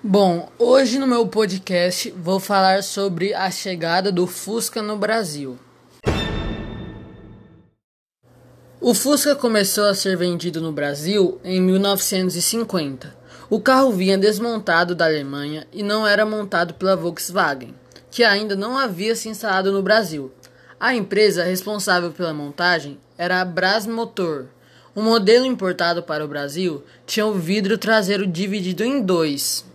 Bom, hoje no meu podcast vou falar sobre a chegada do Fusca no Brasil. O Fusca começou a ser vendido no Brasil em 1950. O carro vinha desmontado da Alemanha e não era montado pela Volkswagen, que ainda não havia se instalado no Brasil. A empresa responsável pela montagem era a Brás Motor. O modelo importado para o Brasil tinha o vidro traseiro dividido em dois.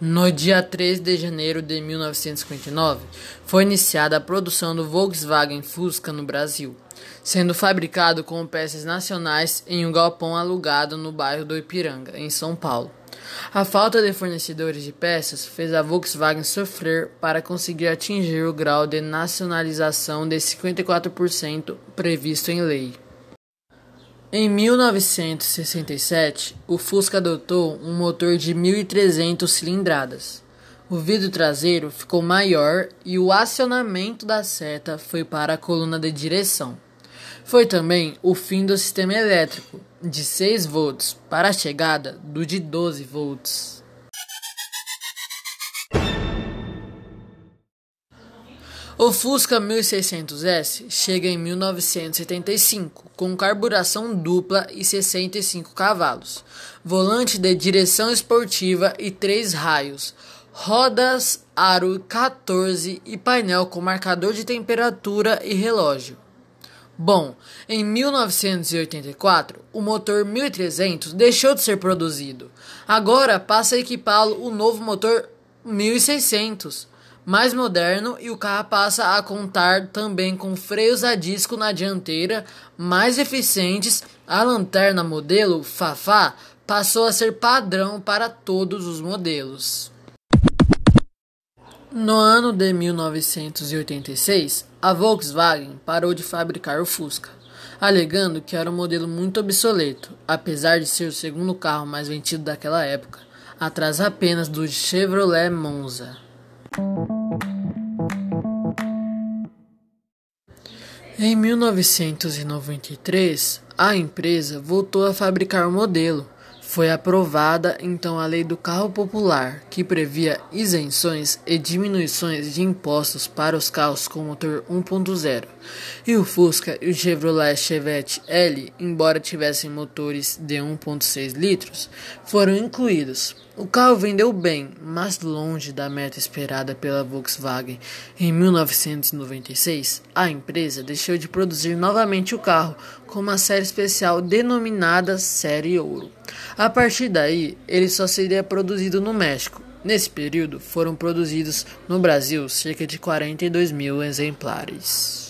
No dia 3 de janeiro de 1959, foi iniciada a produção do Volkswagen Fusca no Brasil, sendo fabricado com peças nacionais em um galpão alugado no bairro do Ipiranga, em São Paulo. A falta de fornecedores de peças fez a Volkswagen sofrer para conseguir atingir o grau de nacionalização de 54% previsto em lei. Em 1967, o Fusca adotou um motor de 1.300 cilindradas. O vidro traseiro ficou maior e o acionamento da seta foi para a coluna de direção. Foi também o fim do sistema elétrico de 6 volts para a chegada do de 12 volts. O Fusca 1600S chega em 1975 com carburação dupla e 65 cavalos, volante de direção esportiva e três raios, rodas aro 14 e painel com marcador de temperatura e relógio. Bom, em 1984, o motor 1300 deixou de ser produzido. Agora passa a equipá-lo o novo motor 1600 mais moderno e o carro passa a contar também com freios a disco na dianteira mais eficientes. A lanterna modelo Fafá passou a ser padrão para todos os modelos. No ano de 1986, a Volkswagen parou de fabricar o Fusca, alegando que era um modelo muito obsoleto, apesar de ser o segundo carro mais vendido daquela época, atrás apenas do Chevrolet Monza. Em 1993, a empresa voltou a fabricar o modelo. Foi aprovada então a Lei do Carro Popular, que previa isenções e diminuições de impostos para os carros com motor 1.0. E o Fusca e o Chevrolet Chevette L, embora tivessem motores de 1.6 litros, foram incluídos. O carro vendeu bem, mas longe da meta esperada pela Volkswagen. Em 1996, a empresa deixou de produzir novamente o carro com uma série especial denominada Série Ouro. A partir daí, ele só seria produzido no México. Nesse período, foram produzidos no Brasil cerca de 42 mil exemplares.